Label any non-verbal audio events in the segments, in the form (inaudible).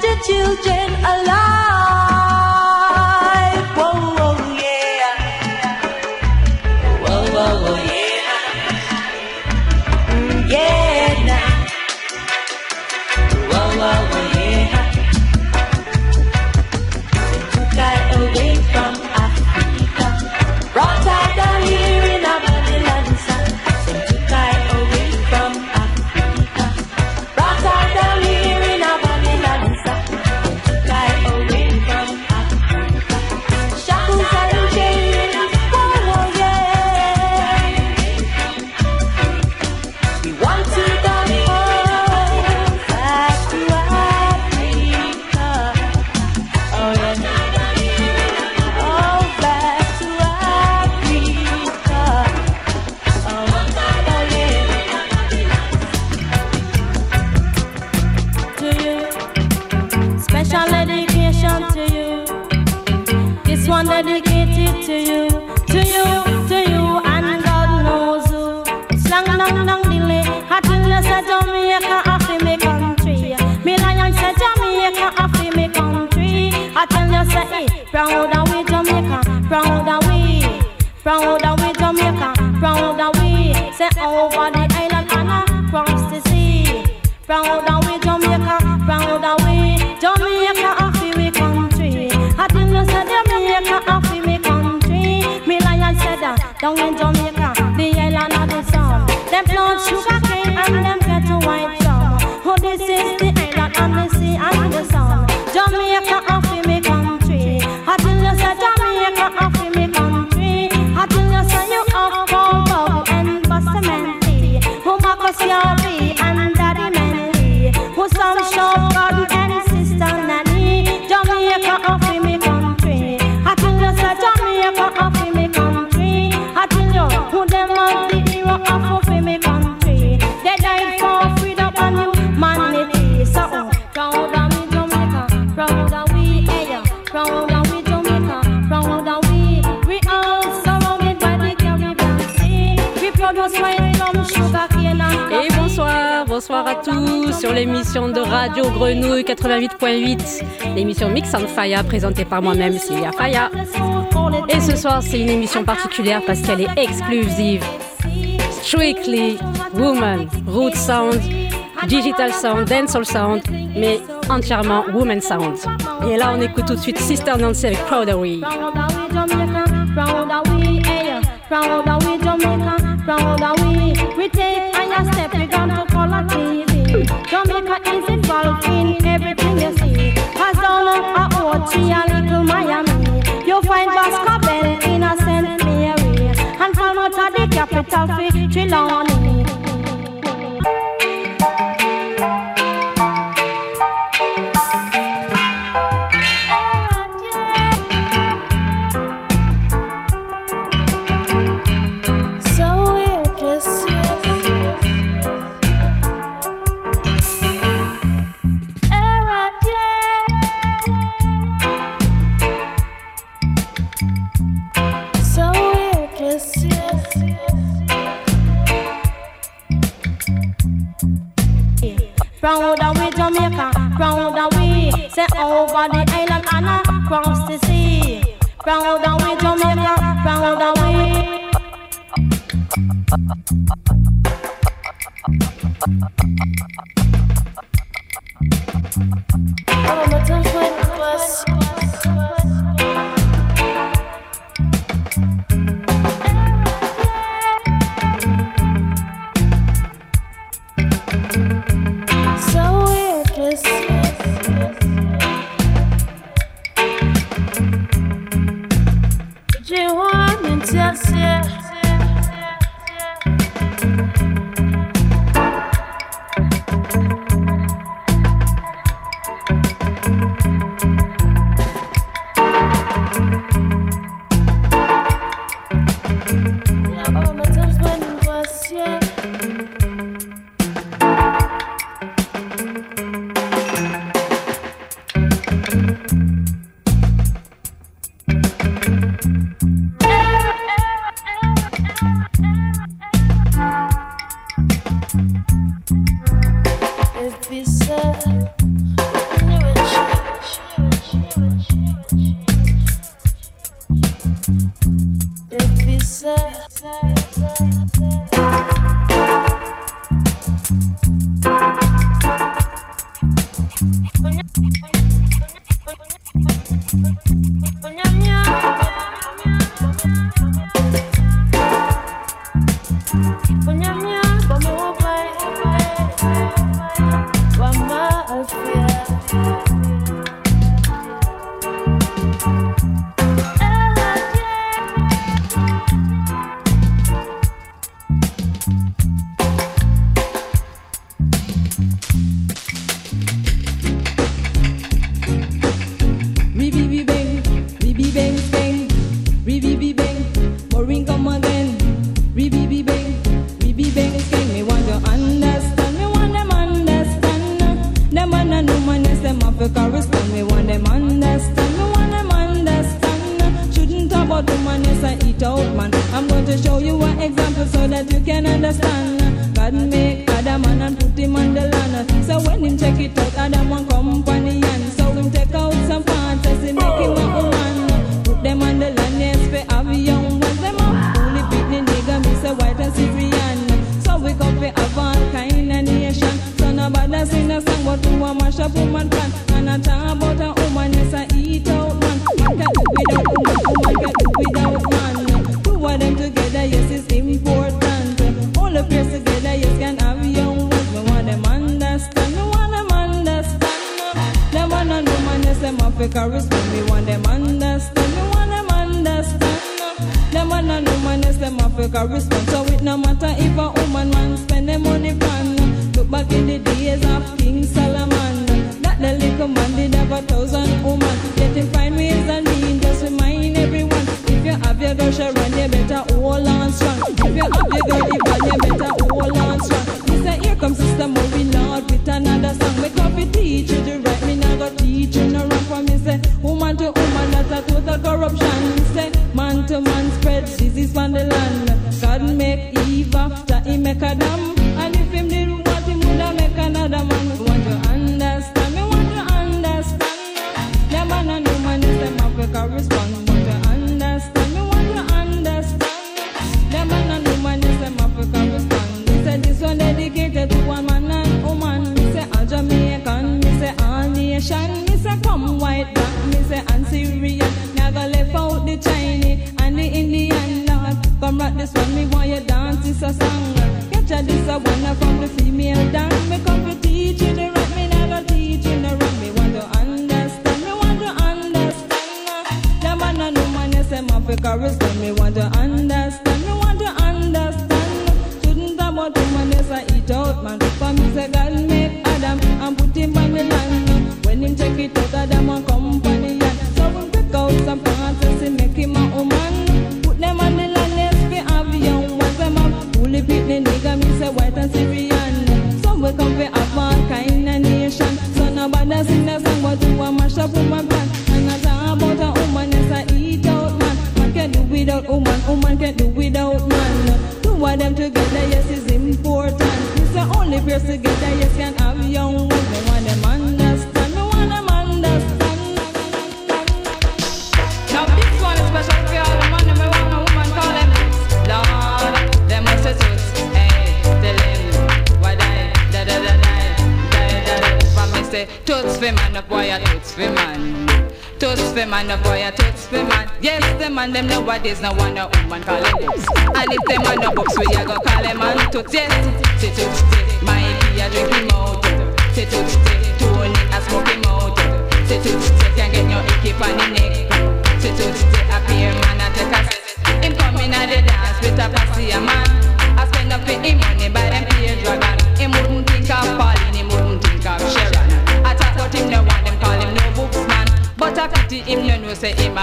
Jaja children alive. Radio Grenouille 88.8, l'émission Mix on Fire présentée par moi-même, Sylvia Faya. Et ce soir, c'est une émission particulière parce qu'elle est exclusive. Strictly Woman, Root Sound, Digital Sound, Dancehall Sound, mais entièrement Woman Sound. Et là, on écoute tout de suite Sister Nancy avec Proud Away. Jamaica is involved in everything you see. As down a Ochi a little Miami, you find Boscobel in a St. Mary, and Falmouth the capital Trelawny. Proud Round we, Jamaica, Proud round we, say over the island and across the sea. Proud Round we, Jamaica, round away. Thank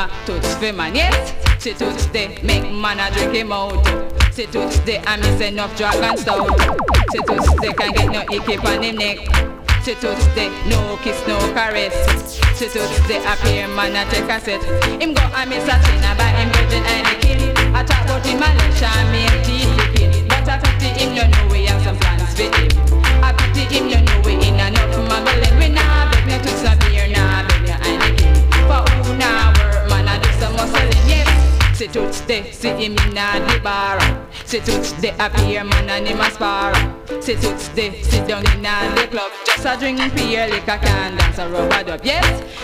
Proud of we Jamaica, proud of we. enough dragon stout. Say to stay can get no icky on him neck. Say to stay no kiss, no caress. Say to stay appear man a take a set. Him go and miss a thing buy him virgin Heineken. I talk about him Malaysia, me and teeth But I pity him, you know we have some plans for him. I pity him, you know we Say tout stay, see him in the bar. Say tout stay appear man and him a spar. Say tout stay, sit down in the club. Just a drink beer, liquor can dance a rubber dub. Yes,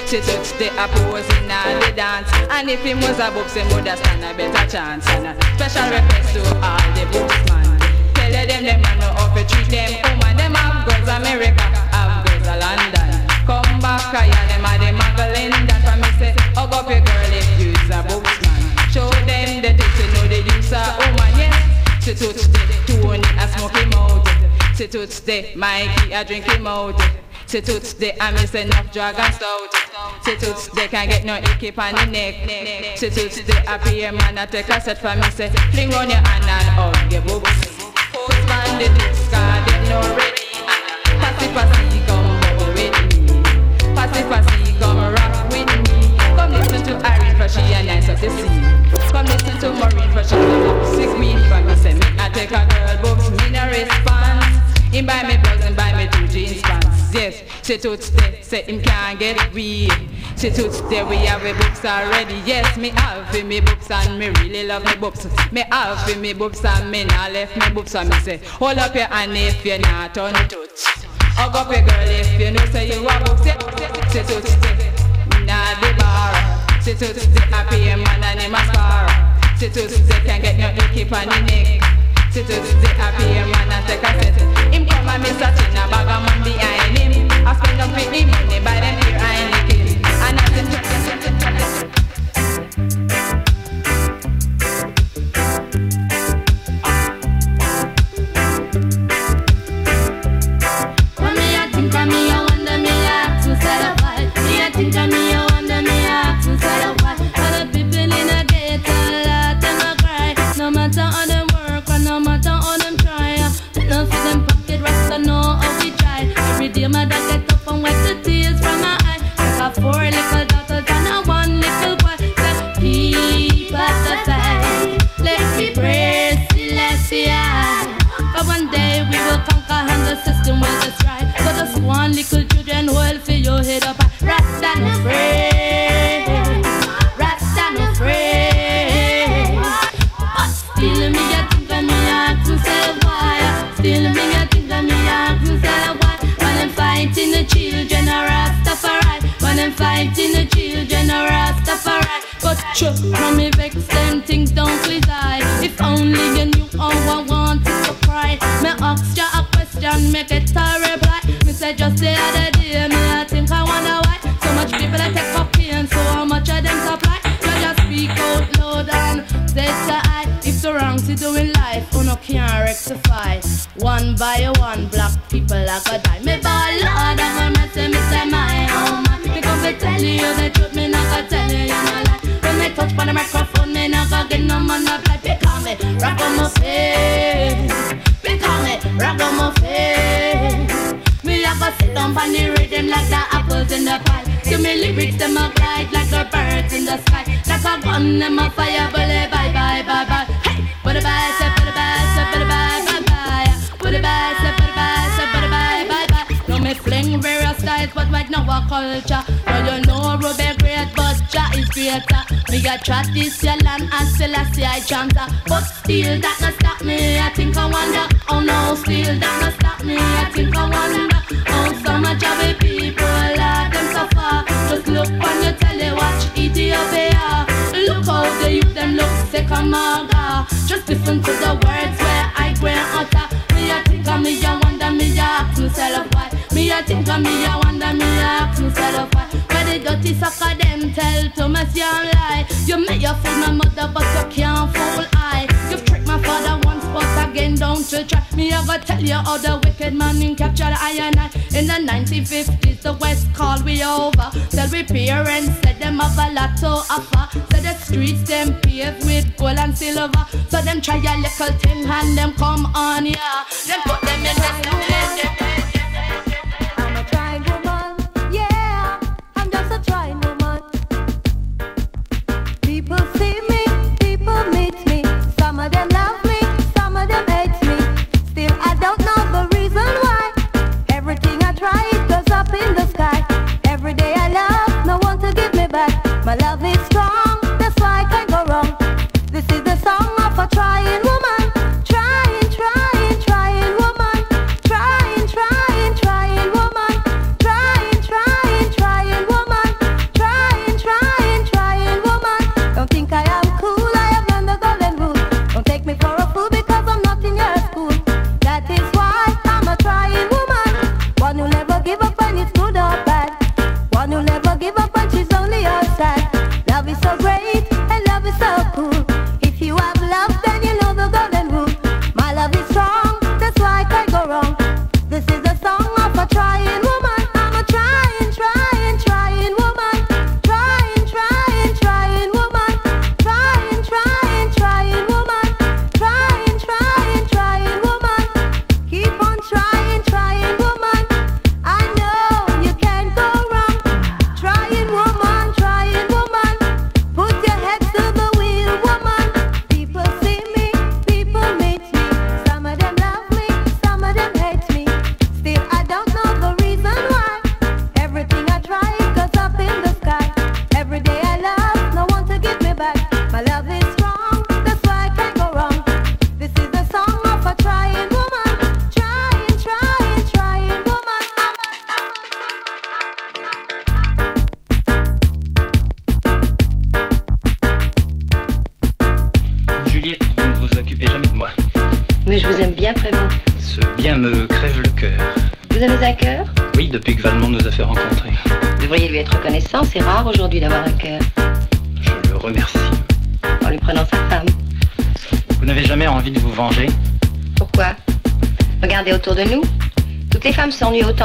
say tout stay a pose in the dance. And if him was a books, him would stand a better chance. And a special request to all the books man. Tell them them man know how to treat them woman. Them have girls America, have girls London. Come back, I them a them muggling. That's why me say, hug up your girl if you's a books man. Show them the things you know they use a woman. Yes, sit to stay, Tony a smoke him out. Sit to stay, Mikey a drink him out. Sit to stay, I miss enough drag and stout. Sit to stay, can't get no icky on the neck. Sit to stay, happy man I take a set for me. Say, fling round your hand and hug your books. Postman the dicks, cause they no ready. Passy passy, come bubble with me. Passy passy, come rock with me. Come listen to Irene for she a nice of the sea. Listen to Maureen she a sick queen for me. Say me I take a girl books, me no response. Him buy me blouse and buy me two jeans pants. Yes, say to stay, say him can't get weak. Say to stay, we have the books already. Yes, me have me books and me really love me books. Me have me books and me not left me books. So me say, hold up your hand if you're not on touch. Hug up your girl if you know say you a books. Say, say to stay, nah the bar. Say to stay, happy man and him a spar. Stay, can't get no the neck. Stay, happy man and take a set. Him come and me searching a bag of man behind him. I spend up with him money by them here I fighting the children of Rastafari. But sure, from me vex then things don't please I. If only you knew how I wanted to cry. Me ask you a question, make it a reply. Me say just the other day, me I think I wonder why. So much people that take cocaine, so how much of them supply? You just speak out loud and say to I. If the wrong you do in life, you no can't rectify. One by one, black people like a die. Me ball Lord to the truth, me not gonna tell you no lie. When me touch on the microphone, me not gonna get no man up like because me rock on my face. Because me my face. Me a go sit down on the rhythm like the apples in the pie. To me lyrics them a glide like the birds in the sky. Like a gun them a fire, bully bye bye bye bye. Hey, what a bye, say what a bye, say what a bye bye bye. A bye, a bye, styles, but right now a culture. Now you know Ruby great, but Jah is greater. Me a tradition and Selassie I chanter, but still that no stop me. I think I wonder, oh no, still that no stop me. I think I wonder, oh so much of the people let them suffer. Just look on your telly, watch Ethiopia. Look how the youth them look sick and maga. Just listen to the words where I and utter. Me a think of me, I wonder, me a ask myself. Me a think of me, I wonder, me a ask myself why. Where the dirty sucker them tell to me see I'm lie. You may you fool my mother, but you can't fool I. You've tricked my father once, but again don't you try. Me I gotta tell you how the wicked man in captured iron eye. In the 1950s, the West called we over. Tell we parents said them have a lot to offer. Said the streets them paved with gold and silver. So them try a little thing and them come on, yeah. Them put them in the I try.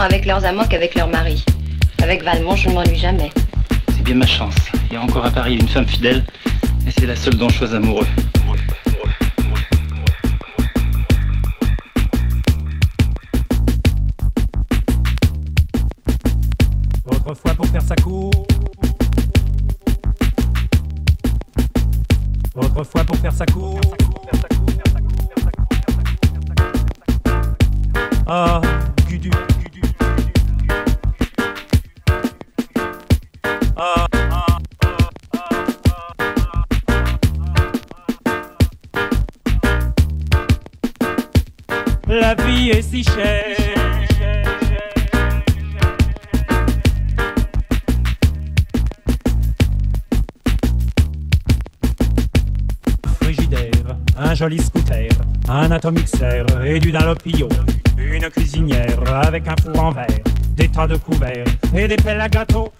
Avec leurs amants qu'avec leurs maris. Avec Valmont, je ne m'ennuie jamais. C'est bien ma chance. Il y a encore à Paris une femme fidèle, et c'est la seule dont je sois amoureux. Autrefois pour faire sa cour. Autrefois pour faire sa cour. Ah, joli scooter, un atomixer et du dalopio, une cuisinière avec un four en verre, des tas de couverts et des pelles à gâteau.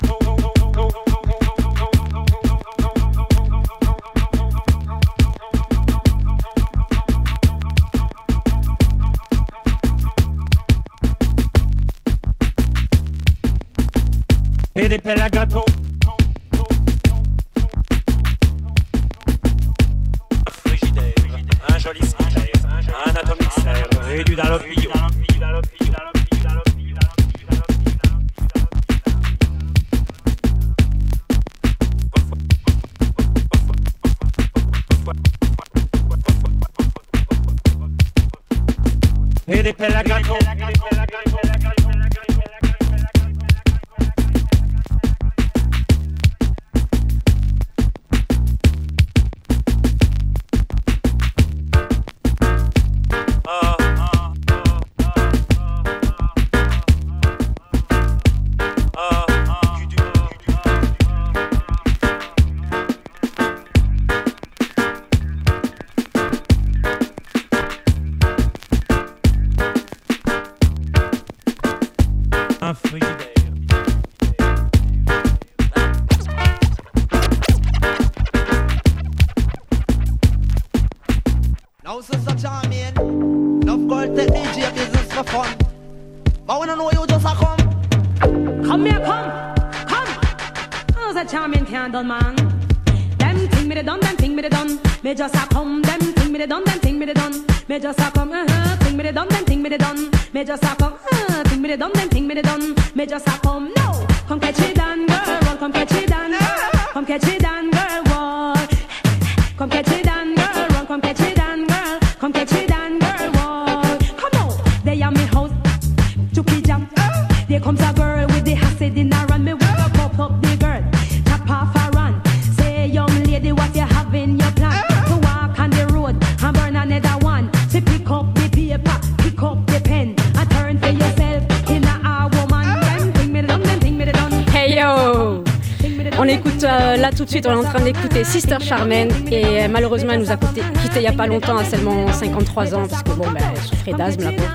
On est en train d'écouter Sister Charmaine et euh, malheureusement elle nous a quitté, quitté il y a pas longtemps à seulement 53 ans parce que bon ben elle souffrait d'asthme la pauvre.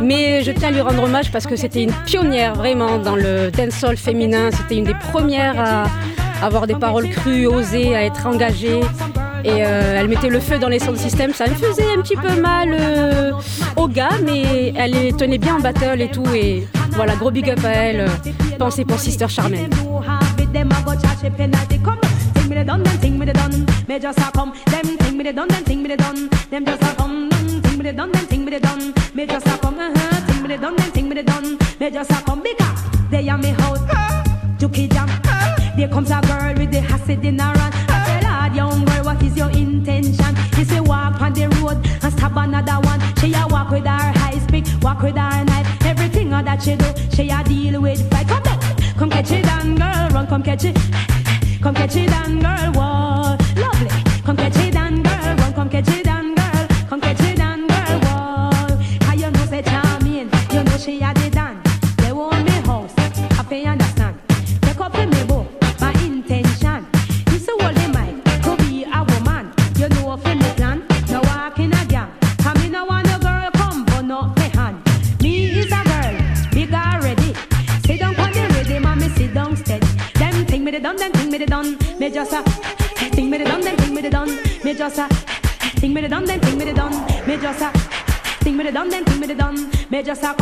Mais je tiens à lui rendre hommage parce que c'était une pionnière vraiment dans le dancehall féminin, c'était une des premières à avoir des paroles crues, osées, à être engagée. Et euh, elle mettait le feu dans les sound systems, ça me faisait un petit peu mal euh, au gars, mais elle tenait bien en battle et tout. Et voilà, gros big up à elle. Pensez pour Sister Charmaine. Done, them thing me the done. Me just a come, them thing me the done, them thing me the done. Them just a come, mm, thing me the done, them thing me the done. Me just a come, uh huh, thing me the done, them thing me the done. Me just a come because they are me house. Juki jam. There comes a girl with the acid in her hand. I said, Lord, young girl, what is your intention? She say walk on the road and stab another one. She a walk with her high speed, walk with her knife. Everything that she do, she a deal with fight. Come come catch it down, girl, run, come catch it. Come catch it down, girl, whoa, just a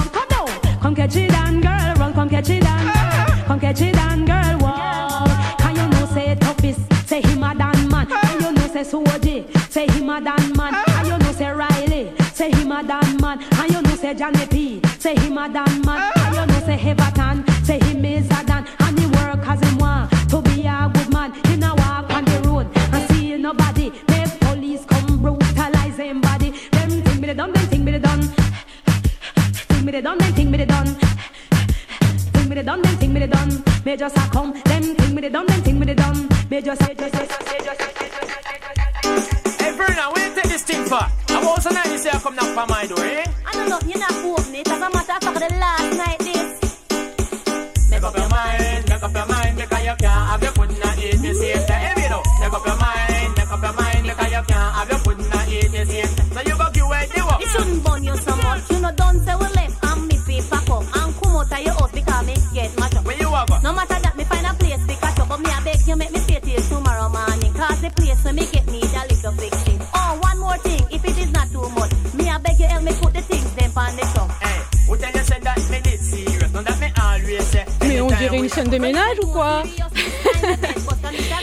the last night this. Make up your mind, make up your mind, because you can't have your food not eat the same time. You know, make up your mind, make up your mind, because you can't have your food not eat the same time. So you go give away the work. You shouldn't burn you so much. You know, don't say we left and me pay for up and come out of your house because me get much up. Where you over? No matter that, me find a place to catch up, but me I beg you make me stay till tomorrow morning, cause the place where me get une scène de ménage ou quoi (laughs)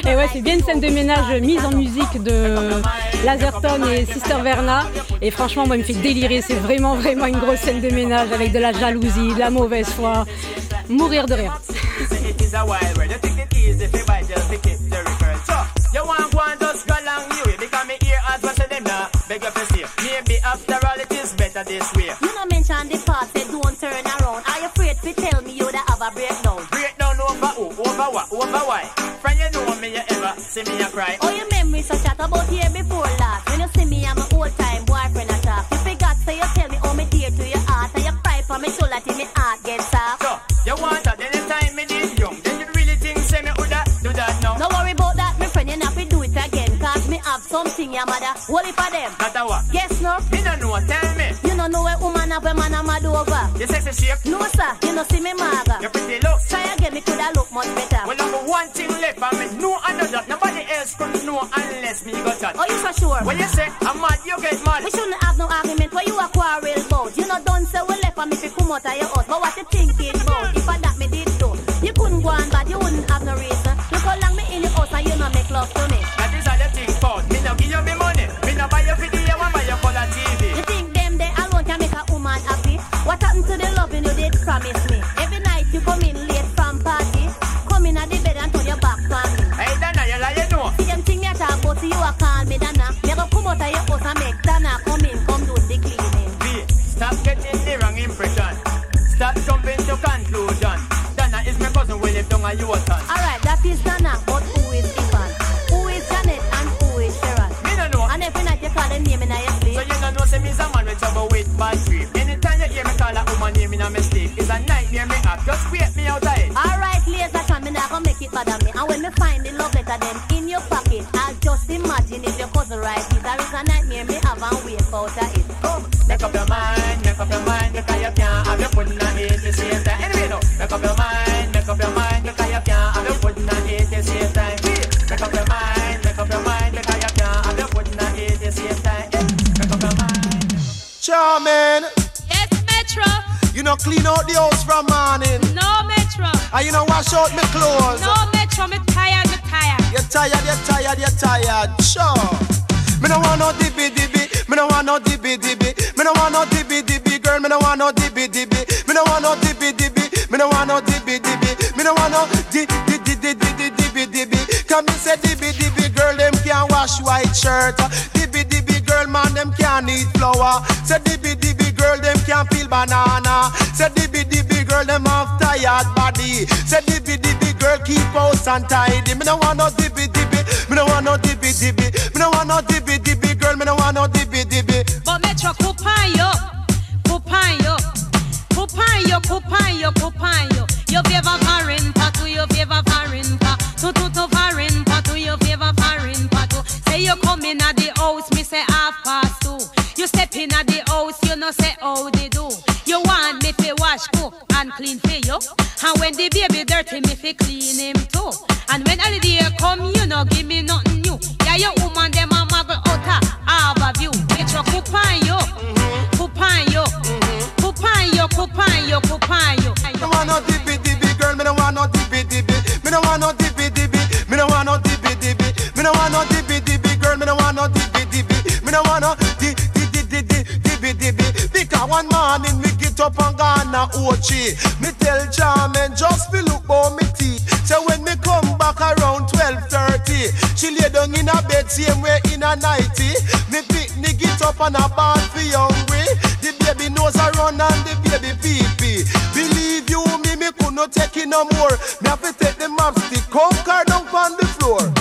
Et eh ouais, c'est bien une scène de ménage mise en musique de Lazerton et Sister Verna. Et franchement, moi, il me fait délirer. C'est vraiment, vraiment une grosse scène de ménage avec de la jalousie, de la mauvaise foi. Mourir de rire. (laughs) Over why? Friend, you know me, you ever see me a cry. Oh, your memories are chat about here before last. When you see me, I'm a old time boyfriend at top. You forgot, so you tell me, oh, me dear to your heart. And you cry for me, shoulder till me heart gets soft. So, you want that anytime me did young. Then you really think, say me, would that do that now? No worry about that, my friend, you not do it again. Cause me have something, your mother. holy for them. That a what? Guess no. Me no know, tell me. You no know where woman have a man a mad over. Your sexy shape? No, sir. You no see me, mother. Your pretty look. know unless me go touch. Oh, you for sure? When you say I'm mad, you get mad. We shouldn't no dibby dibby. Me no want no dibby dibby, girl. Me no want no dibby dibby. Me no want no dibby dibby. Me no want no dibby dibby. Me no want no dibby dibby dibby dibby dibby. Come me say dibby dibby, girl. Them can't wash white shirt. Dibby dibby, girl. Man, them can't eat flour. Say dibby dibby, girl. Them can't peel banana. Say dibby dibby, girl. Them have tired body. Say dibby dibby, girl. Keep house and tidy. Me no want no dibby dibby. Me no want no dibby dibby. Me no want no dibby dibby, girl. Me no want no no say how they do. You want me fi wash, cook, and clean for you. And when the baby dirty, me fi clean him too. And when all the day come, you no give me nothing new. Yeah, your woman dem a muggle outta all of you. Get your cook on you, mm-hmm. cook on you, mm-hmm. cook on you, cook on you, cook on you. Me no want no dippy dippy girl, me no want no dippy dippy. Me no want no dippy. One morning me get up and gone a Ochi. Me tell Charmin just fi look for me teeth. So when me come back around 12:30, she lay down in a bed same way in a nighty. Me pick me get up and a ball fi hungry. The baby nose a run and the baby pee pee. Believe you me, me could not take it no more. Me have to take the map stick, conquer down on the floor.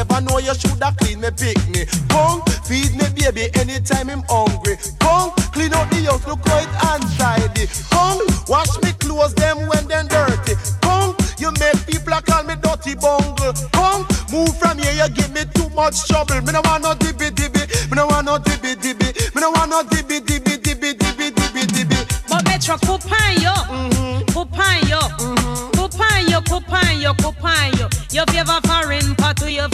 Never know you shoulda clean me pick me. Come, feed me baby anytime I'm hungry. Come, clean out the house, look how it untidy. Come, wash me clothes them when them dirty. Come, you make people call me dirty bungle. Come, move from here, you give me too much trouble. Me no want no dibby dibby. Me no want no dibby dibby. Me no want no dibby dibby dibby dibby dibby dibby. But Metro Pupayo. Pupayo. Pupayo, Pupayo, Pupayo. Your favor foreign pa to your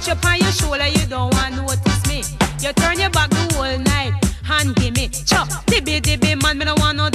touch you on your shoulder, you don't want notice me. You turn your back the whole night and give me chop dibby dibby man. Me no want no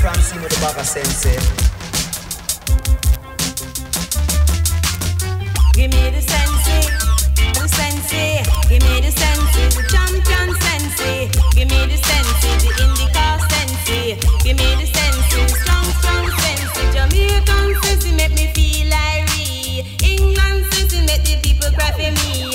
Francine bag sensei. Give me the sensei, the sensei. Give me the sensei, the champion sensei. Give me the sensei, the indica sensei. Give me the sensei, the strong, strong sensei. Jamaican sensei make me feel irie. England sensei make the people cry for me.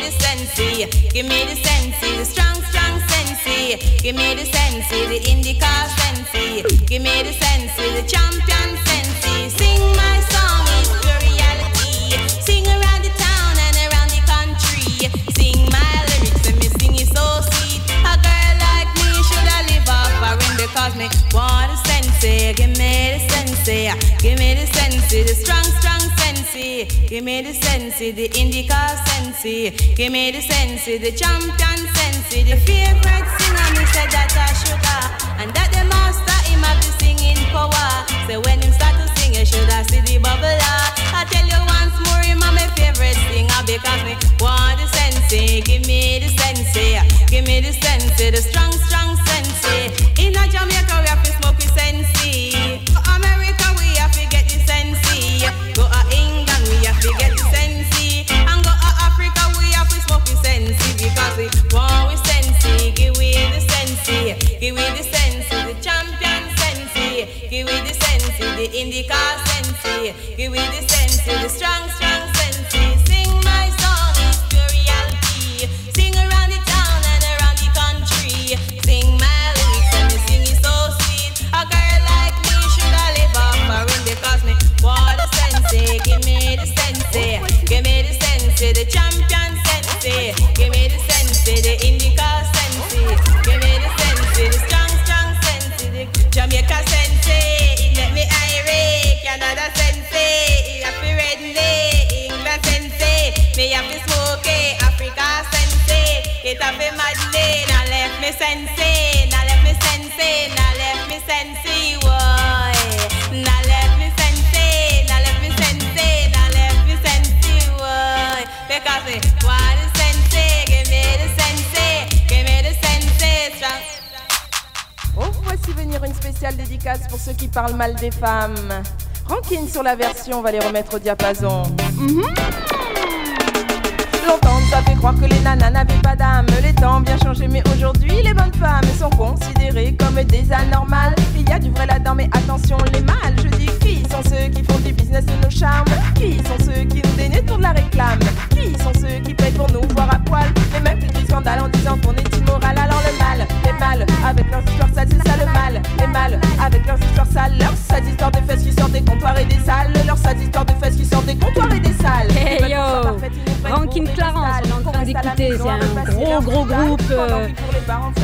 Me the sensei, give me the sensei, the strong, strong sensei. Give me the sensei, the indica sensei. Give me the sensei, the champion sensei. Sing my song, it's the reality. Sing around the town and around the country. Sing my lyrics and me sing it so sweet. A girl like me should I live off foreign because me want a sensei. Give me the sensei, give me the sensei, the strong, strong Give me the sensei, the indica sensei. Give me the sensei, the champion sensei, the favorite singer. Me said that I sugar, and that the master him have the singing power. So when him start to sing, you should have see the bubble. Ah. I tell you once more, him a my favorite singer because me want the sensei. Give me the sensei, give me the sensei, the strong, strong sensei. In a Jamaica sensei, the sensei, sensei. Give. Give the sense, the strong, strong spéciale dédicace pour ceux qui parlent mal des femmes. Rankine sur la version, on va les remettre au diapason. Longtemps, ça fait croire que les nanas n'avaient pas d'âme. Les temps ont bien changé, mais aujourd'hui, les bonnes femmes sont considérées comme des anormales. Il y a du vrai là-dedans, mais attention, les mâles. Je dis qui sont ceux qui font du business de nos charmes? Qui sont ceux qui nous dénudent pour de la réclame? Qui sont ceux qui payent pour nous voir à poil? Les mêmes qui crient scandale en disant qu'on est immoral. Alors le mal, les mâles, avec leurs histoires sales, c'est ça le mal. Les mâles, avec leurs histoires sales, leurs sales histoires de fesses qui sortent des comptoirs et des salles. Leurs sales histoires de fesses qui sortent des comptoirs et des salles. Hey yo, Rankin Clarence, on est en train d'écouter, c'est un gros gros groupe euh,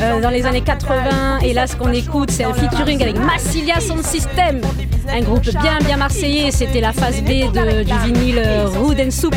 euh, dans les années 80 et là ce qu'on écoute c'est un featuring avec Massilia Sound System, un groupe bien bien marseillais, c'était la phase B de- du vinyle euh, Rude and Soup,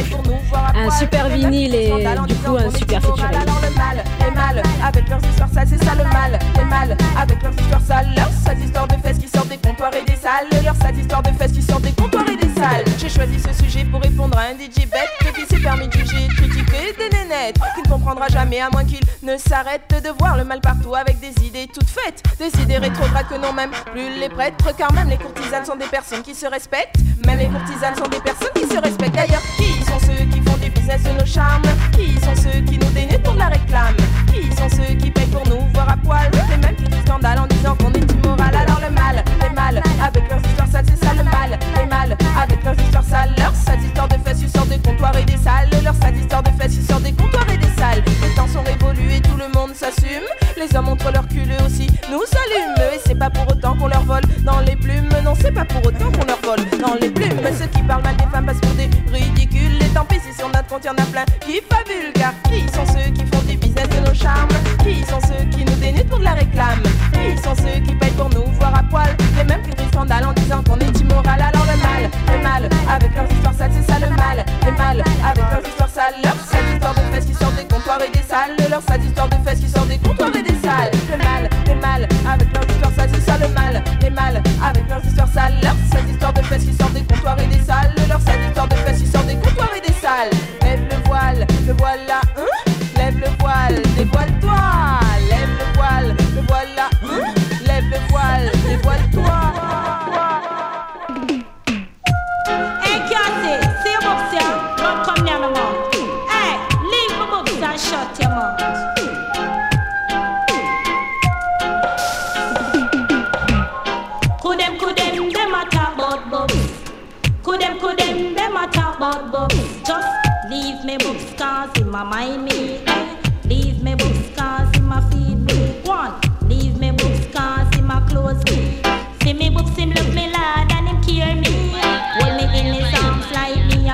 un super vinyle et du coup un super featuring. Les mâles, avec leurs histoires sales, c'est ça le mal. Les mâles, avec leurs histoires sales, leurs sales histoires de fesses qui sortent des comptoirs et des salles. Leurs sales histoires de fesses qui sortent des comptoirs et des salles. J'ai choisi ce sujet pour répondre à un DJ bête qui s'est permis de juger de critiquer des nénettes. Qui ne comprendra jamais à moins qu'il ne s'arrête de voir le mal partout avec des idées toutes faites. Des idées rétrogrades que non même plus les prêtres. Car même les courtisanes sont des personnes qui se respectent. Même les courtisanes sont des personnes qui se respectent. D'ailleurs, qui sont ceux qui business de nos charmes Qui sont ceux qui nous dénudent pour de la réclame Qui sont ceux qui payent pour nous voir à poil Les mêmes qui crient scandale en disant qu'on est immoral. Alors le mal, les mâles, avec leurs histoires sales, c'est ça le mal. Les mâles, avec leurs histoires sales Leurs sales histoires de fesses sortent des comptoirs et des salles. Leurs sales histoires de fesses sortent des comptoirs et des salles. Les temps sont révolus et tout le monde s'assume. Les hommes montrent leur cul aussi nous s'allument autant qu'on leur vole. Dans les plumes Non c'est pas pour autant qu'on leur vole. Dans les plumes Ceux qui parlent mal des femmes passent pour des ridicules. Et tant pis si sur notre compte y'en a plein qui fabulent Car qui sont ceux qui font du business de nos charmes? Qui sont ceux qui nous dénudent pour de la réclame? Qui sont ceux qui payent pour nous voir à poil? Les mêmes qui crient scandale en disant qu'on est immoral. Alors le mal, le mal, avec leurs histoires sales c'est ça le mal. Les mal, avec leurs histoires sales Leurs sales histoires de fesses qui sortent des comptoirs et des salles. Leurs sales histoires de fesses qui sortent des comptoirs et des salles avec leurs histoires sales Leurs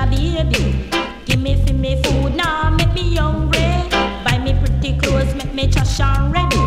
baby. Give me me food now, make me hungry. Buy me pretty clothes, make me trash and ready.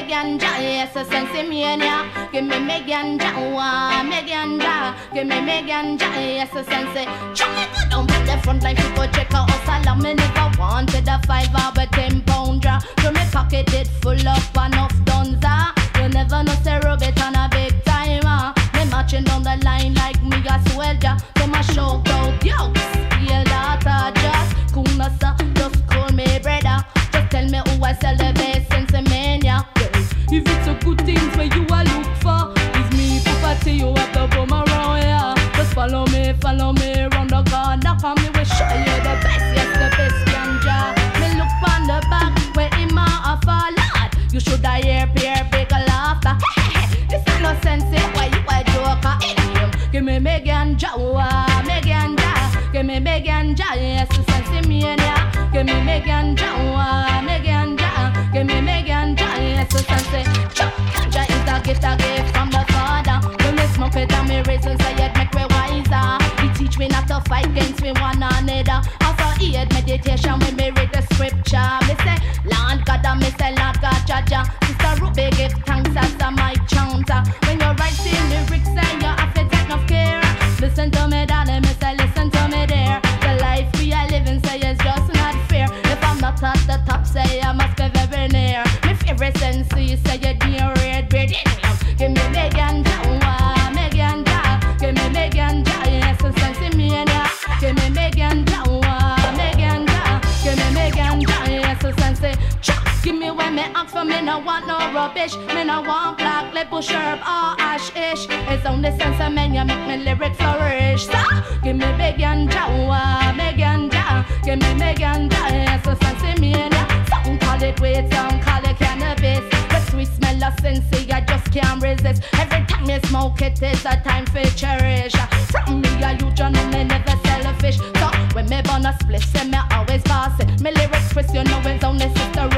Me ganja, yes, the sense of me me ganja, me ganja. Gimme me ganja, yes, the sense of. Chum go down to the front line, people check out us alarm. Me never wanted a five or a ten pound jar. So me pocket it full of enough dunza. You never know say rub it on a big timer. Me marching down the line like me a soldier. Them a shout out, yo, If it's a good things where you a look for, it's me property you have to come around here. Just follow me, follow me round the corner. Come me we show you the best, yes the best ganja. Me look on the back where him a fall lad. You should I hear peer big laughter. (laughs) this ain't no sense why you a joker idiom. Give me me ganja, wah, me ganja. Give me me ganja, yes the sense in me ya. Give me me ganja, oh, me reason make me wiser. He teach me not to fight against me one another. Also aid meditation when me read the scripture. Me say, Lord God, and me say, Lord God, Jaja. Sister Ruby give thanks me no want no rubbish. Me no want black, lip push herb or ash ish. It's only sense of men, you make me lyric flourish. So, give me me ganja, wah, me ganja. Give me me ganja, yes, a sense and ya. Some call it weed, some call it cannabis. The sweet smell of sensei, I just can't resist. Every time you smoke it, it's a time for cherish. From me, youth, you know me never selfish. So when me burn a split, say me always pass it. Me lyrics Chris, you know it's only sister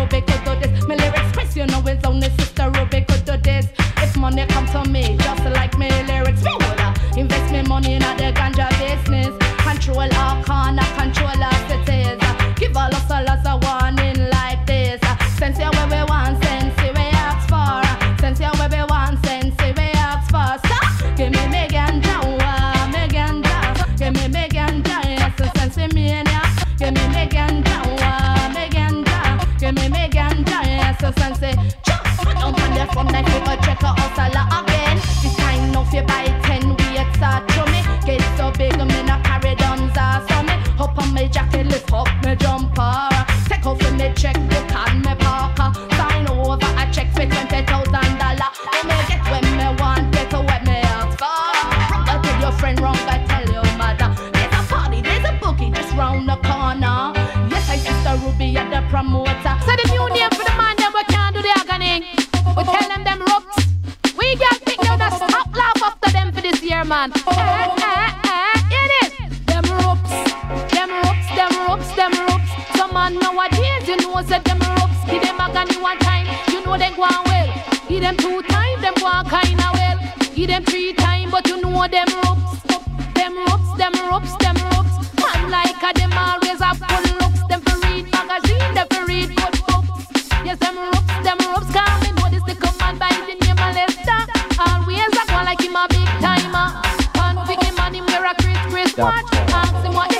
check Give them two times, them on kinda well. Give them three times, but you know them ropes. Them ropes, them ropes, them ropes. Man like a them always have good looks. Them for read magazine, them for read good books. Yes, them ropes, them ropes. Come in, what is the command by the name of Lester? Always a go like him a big timer. Can't pick him him wear a Chris Chris watch. Ask him what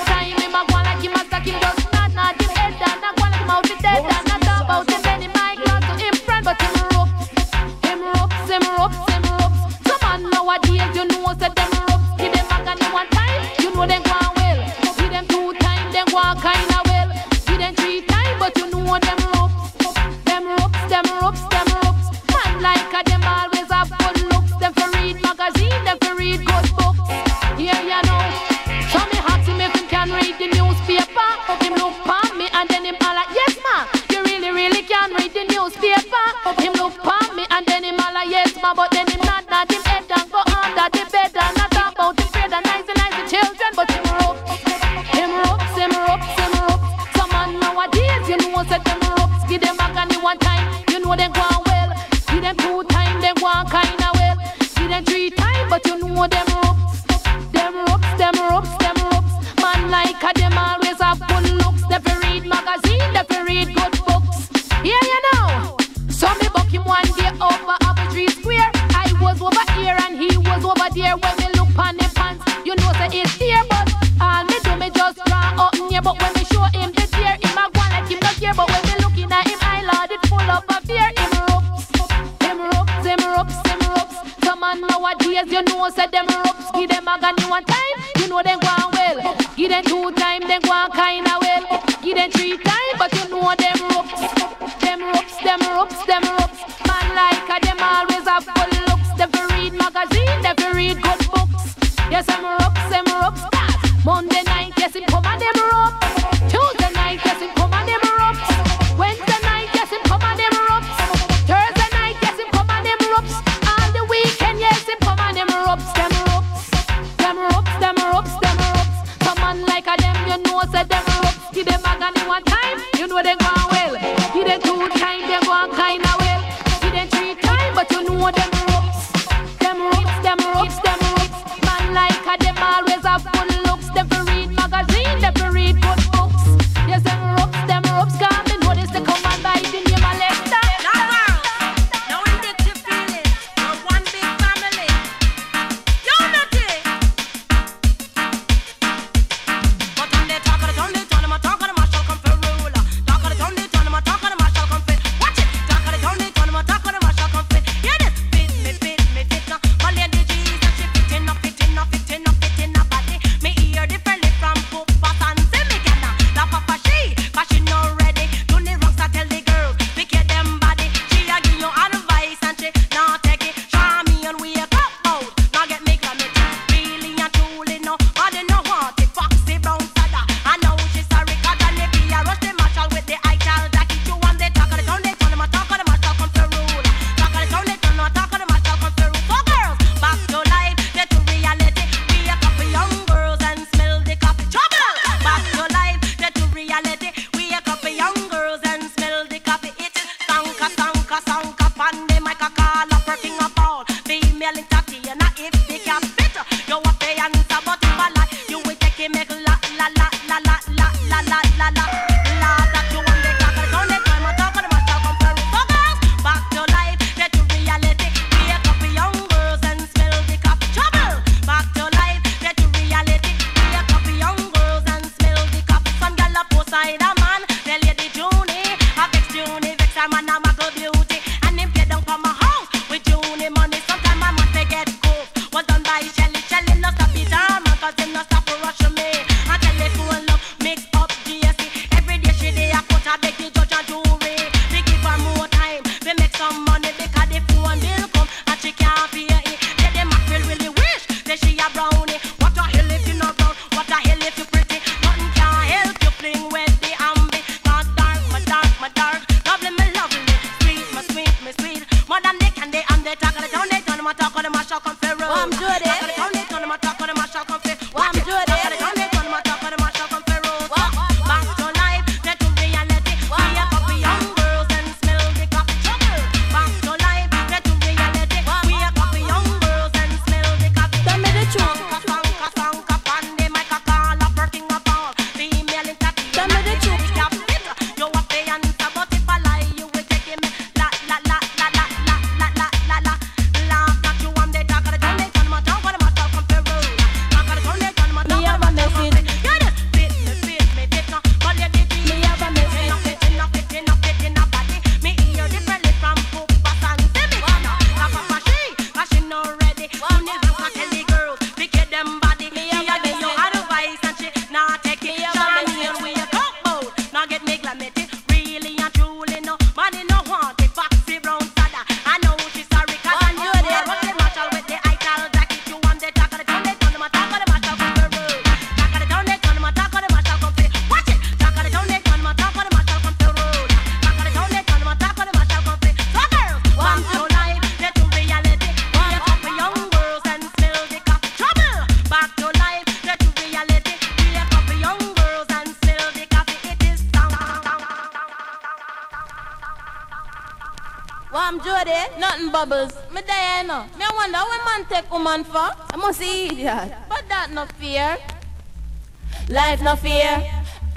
set them ropes, give them agony one time. You know they go well. Give them two time, they go kinda well. Give them three time. and if you can fit, you a pay and man take woman for. I must see idiot. But that no fear. Life no fear.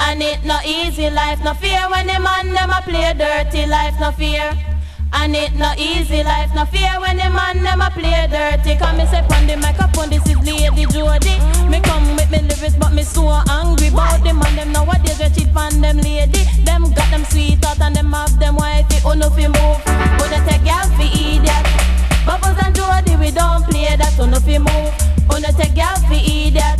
And it no easy, life no fear when the man them a play dirty, life no fear. And it no easy, life no fear when the man them a play dirty. Come me say pon the microphone, this is Lady Jody. Me come with me lyrics, but me so angry about the man them nowadays they cheat pon them lady. Them got them sweet out and them have them wifey. Oh no fi move, they take gal fi idiot. Bubbles and Jody we don't play that, oh no fi move, oh no take gal fi idiot.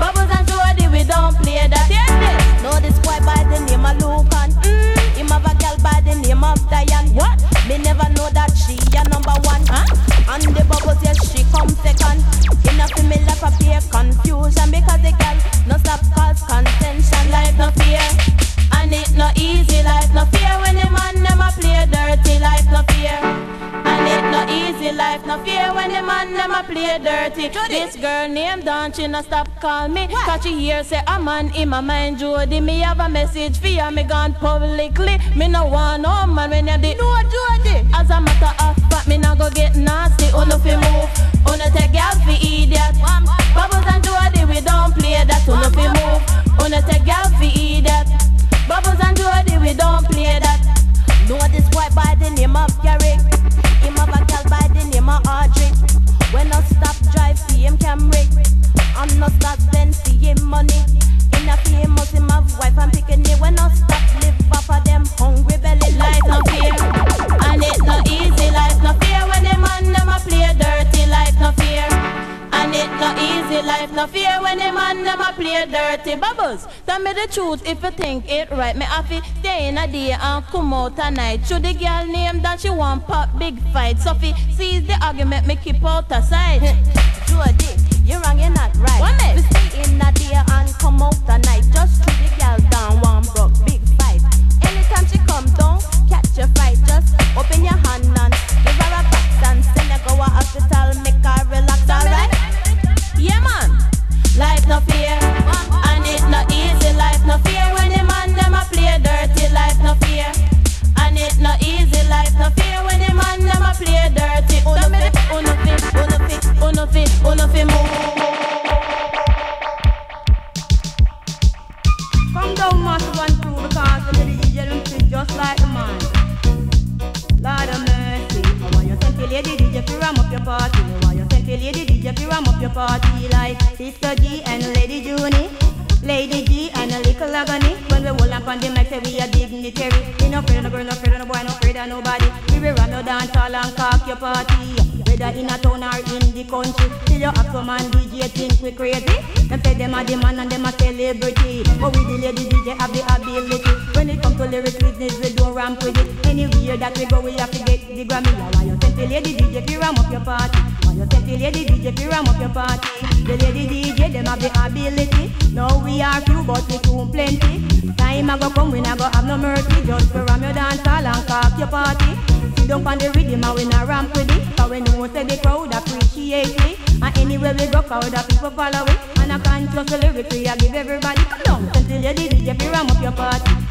Bubbles and Jody we don't play that. Hear this? Know this boy by the name of Lucan. Mm, him have a girl by the name of Diane. What? Me never know that she a number one. Huh? And the bubbles, yes, she come second. Enough to me life appear confusion because the girl no stop cause contention. Life no fear, and it no easy. Life the man them a play dirty. This girl named Dawn, she no stop call me. Cause she hear say a man in my mind Jody. Me have a message for you, me gone publicly. Me no want no man when you did no Jody. As a matter of fact, me no go get nasty. Oh no fi move, oh no take gal fi idiot. Bubbles if you think it right. Me have to stay in a day and come out at night. Should the girl name that she want pop big fight? Sophie sees the argument, me keep out aside. Jody, you wrong, you're not right. What the Grammy want you send the lady DJ fi ram up your party? Want you send the lady DJ fi ram up your party? The lady DJ them have the ability. Now we are few but we soon plenty. Time a go come we not go have no mercy. Just for ram your dance all and cock your party. Sit down on the rhythm and we not ramp with it. Cause we know say the crowd appreciate it. And anywhere we go crowd the people follow it. And I can't trust the lyrics we a give everybody. Come down, send the lady DJ fi ram up your party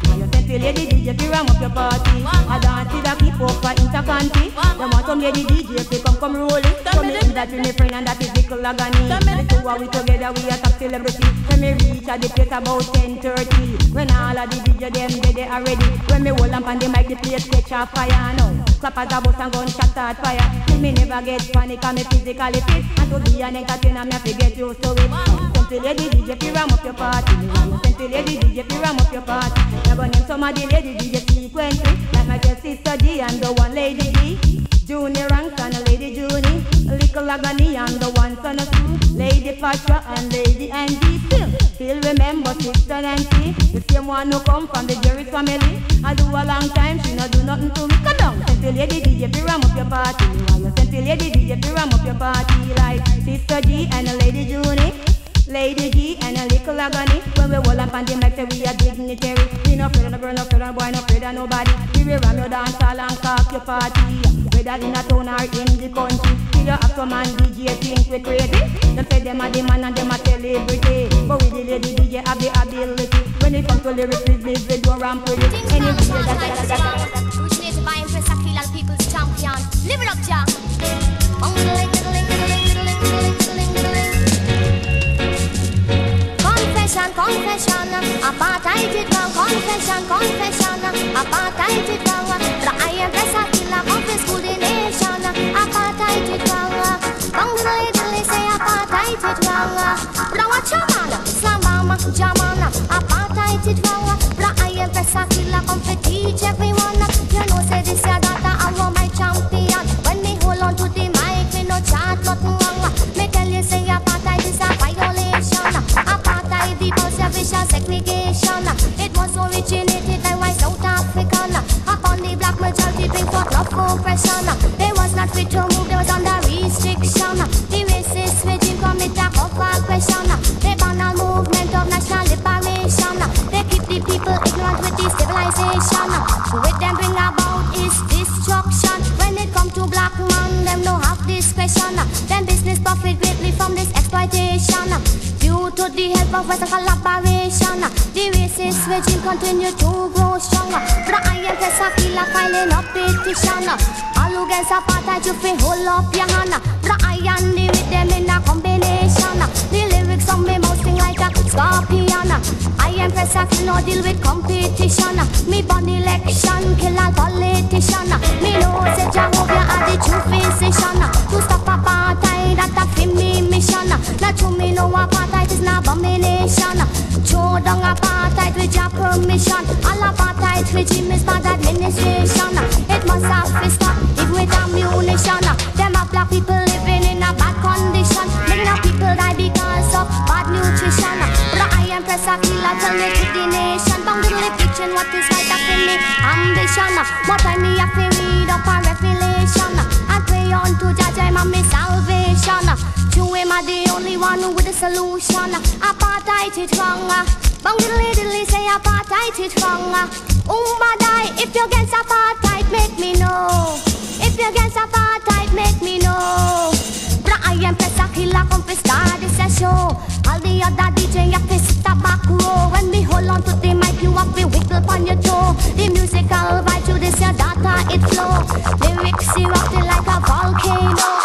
You the lady DJ fi ram up your party. I dance to the keep up for intercounty. Them want some lady DJ fi come come rolling. Come me that with me friend and that is little agony. The two of we together we a top celebrity. When me reach at the place about 10.30 When all of the DJ them they they already When me hold up on the mic the place catch a fire now. Clappers a bust and gunshot start fire. See me never get panic and me physically fit. And to be an entertainer me to get used to it Send the lady DJ fi ram up your party. Send the lady DJ fi ram up your party. Now go name some of the lady DJ sequence Like my girl sister G and the one lady G Junior ranks and a lady Junie Little agony and the one son of two Lady Patra and Lady Angie Still, still remember Sister Nancy. The same one who come from the Jerry family. I do a long time, she no do nothing to me. Come down, send the lady DJ fi ram up your party. While you send the lady DJ fi ram up your party. Like Sister G and a Lady Junie Lady G and a little agony. When we roll up on the mic we a dignitary. We no afraid of no girl, no afraid of no boy, no afraid of nobody. We will ram your dance all and cock your party. Whether in a town or in the country. Still you have some man DJ think we crazy. Them say them a the man and them a celebrity. But we the lady DJ have the ability. When it comes to lyrics we don't ramp with it Anyway that, that, that, that, that. Which need to buy and press a key real and people's champion. Live it up, Jack. Diddling, diddling, diddling, diddling, diddling. Confession, confession, it wrong. Confession, confession, apartheid it wrong. The iron press a killer, confess school the nation. Apartheid it wrong. Bungling, diddling, say apartheid it wrong. Now watch your man, slam bomb, German. Apartheid it wrong. The iron press everyone. Continue to grow stronger. The iron press a killer filing up petition. All against apartheid, you feel hold up your hand. The iron the them in a combination. The lyrics on me mouth sing like a scorpion. Iron press a kill no deal with competition. Me born election, kill all politician. Me know say Jehovah are the true physician. To stop apartheid, that a me mission. Not to me know apartheid is an abomination. Throw down apartheid with your permission. All apartheid regime is bad administration. It must have to stop if with ammunition. Them a black people living in a bad condition. Of people die because of bad nutrition. But I am press a killer tell me to the nation. Bound to the kitchen, what is right up in me ambition. More time me have to read up a revelation. And pray on to judge and me salvation. Him the only one with the solution. Apartheid is wrong. Bang diddly diddly say apartheid is wrong. Umba die if you're against apartheid, make me know. If you're against apartheid, make me know. Bra I am press a killer confiscar this a show. All the other DJ have to sit a back row. When we hold on to the mic, you have to wiggle on your toe. The musical vibe to this your data it flow. Lyrics erupting like a volcano.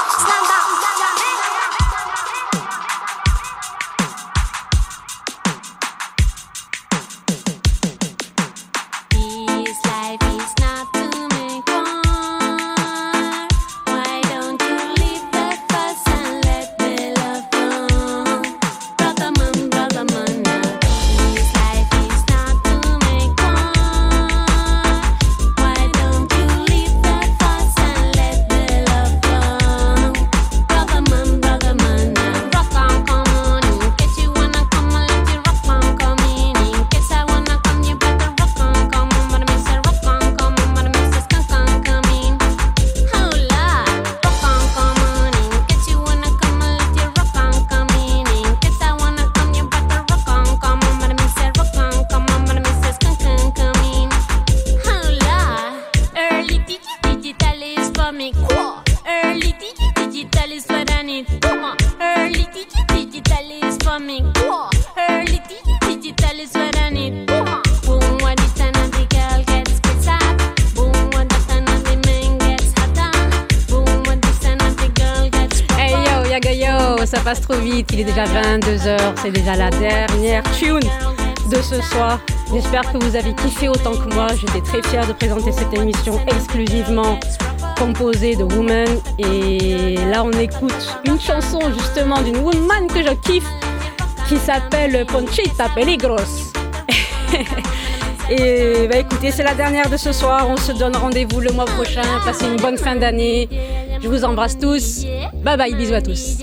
C'est déjà la dernière tune de ce soir. J'espère que vous avez kiffé autant que moi. J'étais très fière de présenter cette émission exclusivement composée de women. Et là, on écoute une chanson justement d'une woman que je kiffe qui s'appelle Conchita Peligros. (laughs) Et bah écoutez, c'est la dernière de ce soir. On se donne rendez-vous le mois prochain. Passez une bonne fin d'année. Je vous embrasse tous. Bye bye, bisous à tous.